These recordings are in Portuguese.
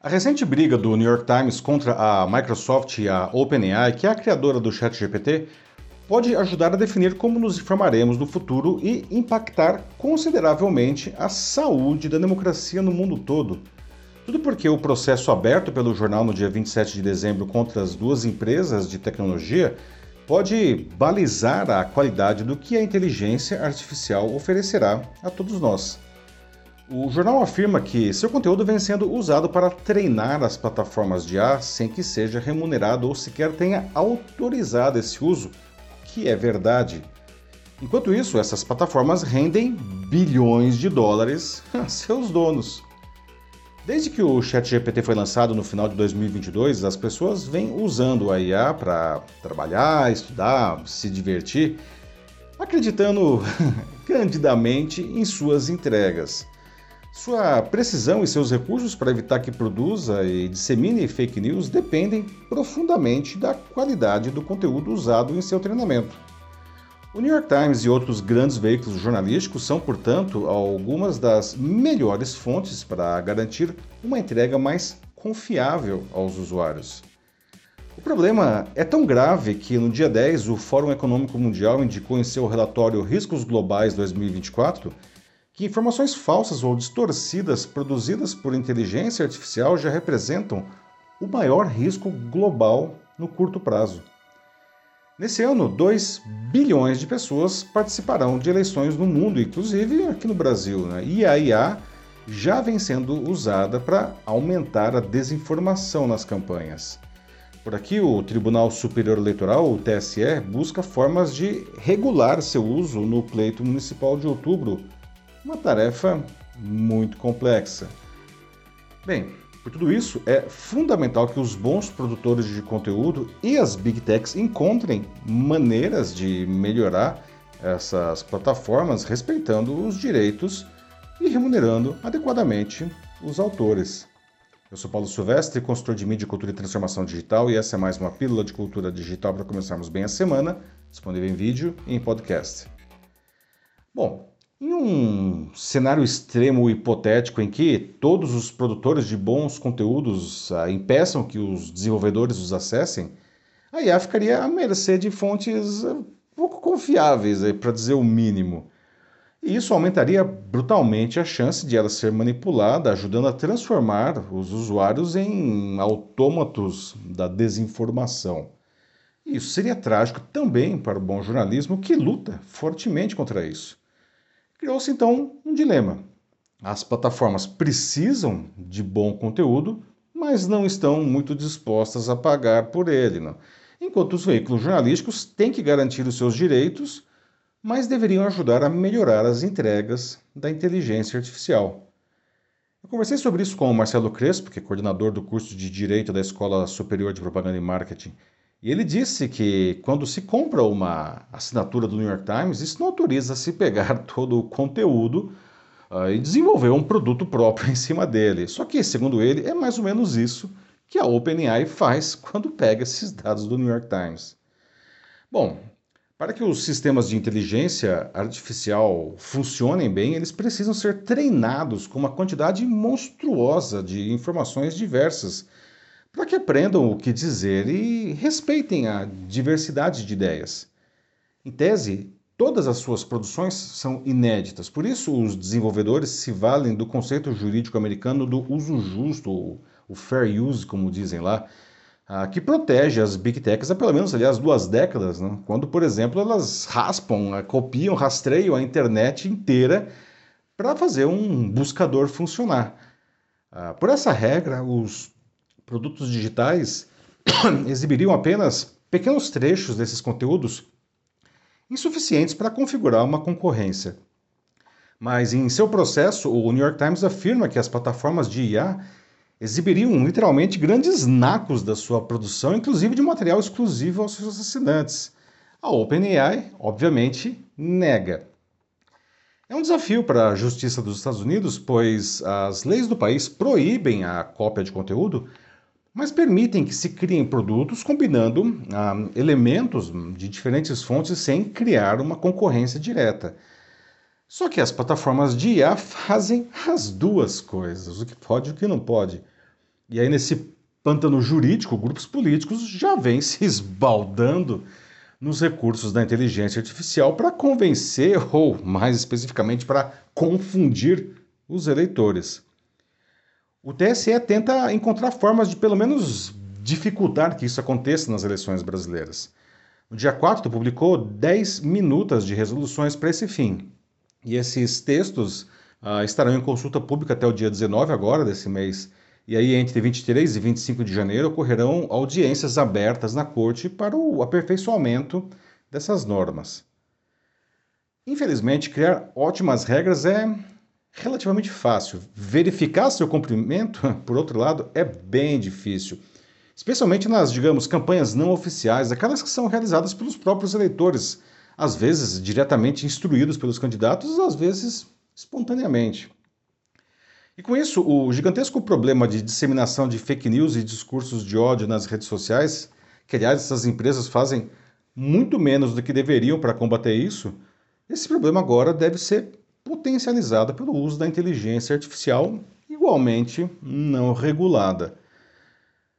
A recente briga do New York Times contra a Microsoft e a OpenAI, que é a criadora do ChatGPT, pode ajudar a definir como nos informaremos no futuro e impactar consideravelmente a saúde da democracia no mundo todo. Tudo porque o processo aberto pelo jornal no dia 27 de dezembro contra as duas empresas de tecnologia pode balizar a qualidade do que a inteligência artificial oferecerá a todos nós. O jornal afirma que seu conteúdo vem sendo usado para treinar as plataformas de IA sem que seja remunerado ou sequer tenha autorizado esse uso, que é verdade. Enquanto isso, essas plataformas rendem bilhões de dólares a seus donos. Desde que o ChatGPT foi lançado no final de 2022, as pessoas vêm usando a IA para trabalhar, estudar, se divertir, acreditando candidamente em suas entregas. Sua precisão e seus recursos para evitar que produza e dissemine fake news dependem profundamente da qualidade do conteúdo usado em seu treinamento. O New York Times e outros grandes veículos jornalísticos são, portanto, algumas das melhores fontes para garantir uma entrega mais confiável aos usuários. O problema é tão grave que no dia 10 o Fórum Econômico Mundial indicou em seu relatório Riscos Globais 2024 que informações falsas ou distorcidas produzidas por inteligência artificial já representam o maior risco global no curto prazo. Nesse ano, 2 bilhões de pessoas participarão de eleições no mundo, inclusive aqui no Brasil. Né? E a IA já vem sendo usada para aumentar a desinformação nas campanhas. Por aqui, o Tribunal Superior Eleitoral, o TSE, busca formas de regular seu uso no pleito municipal de outubro uma tarefa muito complexa. Bem, por tudo isso, é fundamental que os bons produtores de conteúdo e as big techs encontrem maneiras de melhorar essas plataformas respeitando os direitos e remunerando adequadamente os autores. Eu sou Paulo Silvestre, consultor de mídia, cultura e transformação digital, e essa é mais uma pílula de cultura digital para começarmos bem a semana, disponível em vídeo e em podcast. Bom, em um cenário extremo hipotético em que todos os produtores de bons conteúdos ah, impeçam que os desenvolvedores os acessem, a IA ficaria à mercê de fontes ah, pouco confiáveis, para dizer o mínimo. E isso aumentaria brutalmente a chance de ela ser manipulada, ajudando a transformar os usuários em autômatos da desinformação. Isso seria trágico também para o bom jornalismo que luta fortemente contra isso. Criou-se então um dilema. As plataformas precisam de bom conteúdo, mas não estão muito dispostas a pagar por ele. Não? Enquanto os veículos jornalísticos têm que garantir os seus direitos, mas deveriam ajudar a melhorar as entregas da inteligência artificial. Eu conversei sobre isso com o Marcelo Crespo, que é coordenador do curso de Direito da Escola Superior de Propaganda e Marketing e ele disse que quando se compra uma assinatura do New York Times, isso não autoriza se pegar todo o conteúdo uh, e desenvolver um produto próprio em cima dele. Só que, segundo ele, é mais ou menos isso que a OpenAI faz quando pega esses dados do New York Times. Bom, para que os sistemas de inteligência artificial funcionem bem, eles precisam ser treinados com uma quantidade monstruosa de informações diversas para que aprendam o que dizer e respeitem a diversidade de ideias. Em tese, todas as suas produções são inéditas, por isso os desenvolvedores se valem do conceito jurídico americano do uso justo, o fair use, como dizem lá, ah, que protege as big techs há pelo menos, aliás, duas décadas, né? quando, por exemplo, elas raspam, ah, copiam, rastreiam a internet inteira para fazer um buscador funcionar. Ah, por essa regra, os produtos digitais exibiriam apenas pequenos trechos desses conteúdos insuficientes para configurar uma concorrência. Mas em seu processo, o New York Times afirma que as plataformas de IA exibiriam literalmente grandes nacos da sua produção, inclusive de material exclusivo aos seus assinantes. A OpenAI, obviamente, nega. É um desafio para a justiça dos Estados Unidos, pois as leis do país proíbem a cópia de conteúdo mas permitem que se criem produtos combinando ah, elementos de diferentes fontes sem criar uma concorrência direta. Só que as plataformas de IA fazem as duas coisas, o que pode e o que não pode. E aí, nesse pântano jurídico, grupos políticos já vêm se esbaldando nos recursos da inteligência artificial para convencer, ou mais especificamente, para confundir os eleitores. O TSE tenta encontrar formas de, pelo menos, dificultar que isso aconteça nas eleições brasileiras. No dia 4, publicou 10 minutas de resoluções para esse fim. E esses textos uh, estarão em consulta pública até o dia 19 agora desse mês. E aí, entre 23 e 25 de janeiro, ocorrerão audiências abertas na Corte para o aperfeiçoamento dessas normas. Infelizmente, criar ótimas regras é relativamente fácil. Verificar seu cumprimento, por outro lado, é bem difícil. Especialmente nas, digamos, campanhas não oficiais, aquelas que são realizadas pelos próprios eleitores, às vezes diretamente instruídos pelos candidatos, às vezes espontaneamente. E com isso, o gigantesco problema de disseminação de fake news e discursos de ódio nas redes sociais, que aliás essas empresas fazem muito menos do que deveriam para combater isso, esse problema agora deve ser potencializado pelo uso da inteligência artificial igualmente não regulada.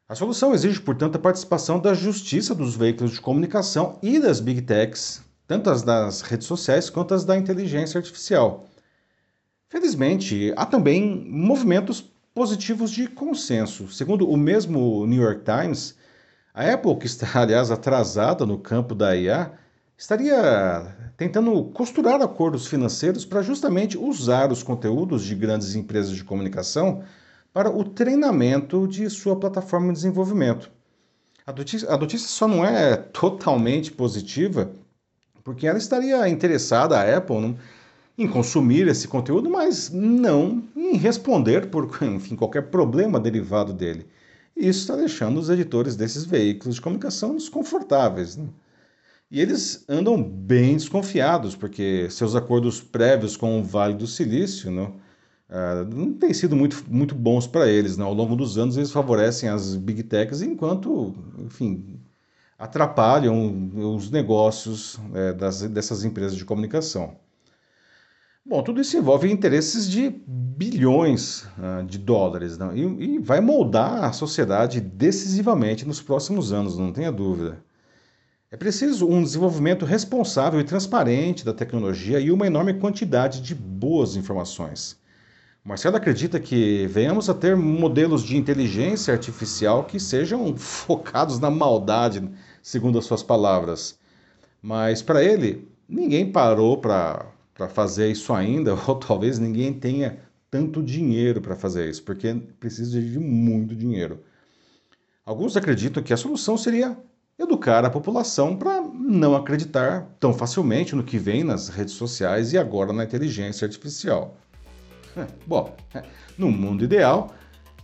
A solução exige, portanto, a participação da justiça dos veículos de comunicação e das big techs, tanto as das redes sociais quanto as da inteligência artificial. Felizmente, há também movimentos positivos de consenso. Segundo o mesmo New York Times, a Apple, que está, aliás, atrasada no campo da IA, estaria tentando costurar acordos financeiros para justamente usar os conteúdos de grandes empresas de comunicação para o treinamento de sua plataforma de desenvolvimento. A notícia, a notícia só não é totalmente positiva, porque ela estaria interessada, a Apple, em consumir esse conteúdo, mas não em responder por enfim, qualquer problema derivado dele. Isso está deixando os editores desses veículos de comunicação desconfortáveis. Né? E eles andam bem desconfiados, porque seus acordos prévios com o Vale do Silício né, uh, não têm sido muito, muito bons para eles. Né? Ao longo dos anos, eles favorecem as big techs, enquanto, enfim, atrapalham os negócios é, das, dessas empresas de comunicação. Bom, tudo isso envolve interesses de bilhões uh, de dólares né? e, e, vai moldar a sociedade decisivamente nos próximos anos, não tenha dúvida. É preciso um desenvolvimento responsável e transparente da tecnologia e uma enorme quantidade de boas informações. Marcelo acredita que venhamos a ter modelos de inteligência artificial que sejam focados na maldade, segundo as suas palavras. Mas para ele, ninguém parou para fazer isso ainda, ou talvez ninguém tenha tanto dinheiro para fazer isso, porque precisa de muito dinheiro. Alguns acreditam que a solução seria educar a população para não acreditar tão facilmente no que vem nas redes sociais e agora na inteligência artificial. Bom, no mundo ideal,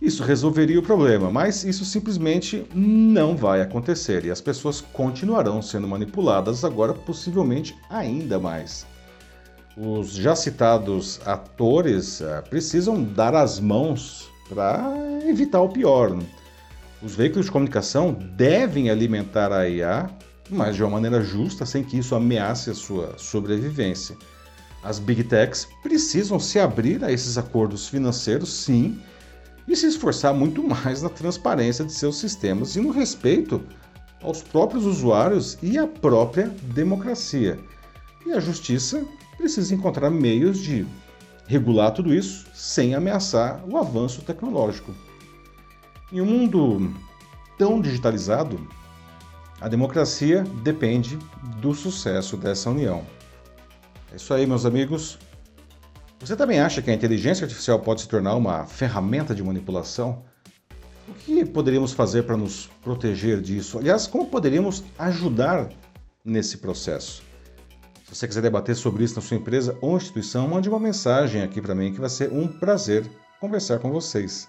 isso resolveria o problema, mas isso simplesmente não vai acontecer e as pessoas continuarão sendo manipuladas agora, possivelmente ainda mais. Os já citados atores precisam dar as mãos para evitar o pior. Né? Os veículos de comunicação devem alimentar a IA, mas de uma maneira justa, sem que isso ameace a sua sobrevivência. As big techs precisam se abrir a esses acordos financeiros, sim, e se esforçar muito mais na transparência de seus sistemas e no respeito aos próprios usuários e à própria democracia. E a justiça precisa encontrar meios de regular tudo isso sem ameaçar o avanço tecnológico. Em um mundo tão digitalizado, a democracia depende do sucesso dessa união. É isso aí, meus amigos. Você também acha que a inteligência artificial pode se tornar uma ferramenta de manipulação? O que poderíamos fazer para nos proteger disso? Aliás, como poderíamos ajudar nesse processo? Se você quiser debater sobre isso na sua empresa ou instituição, mande uma mensagem aqui para mim que vai ser um prazer conversar com vocês.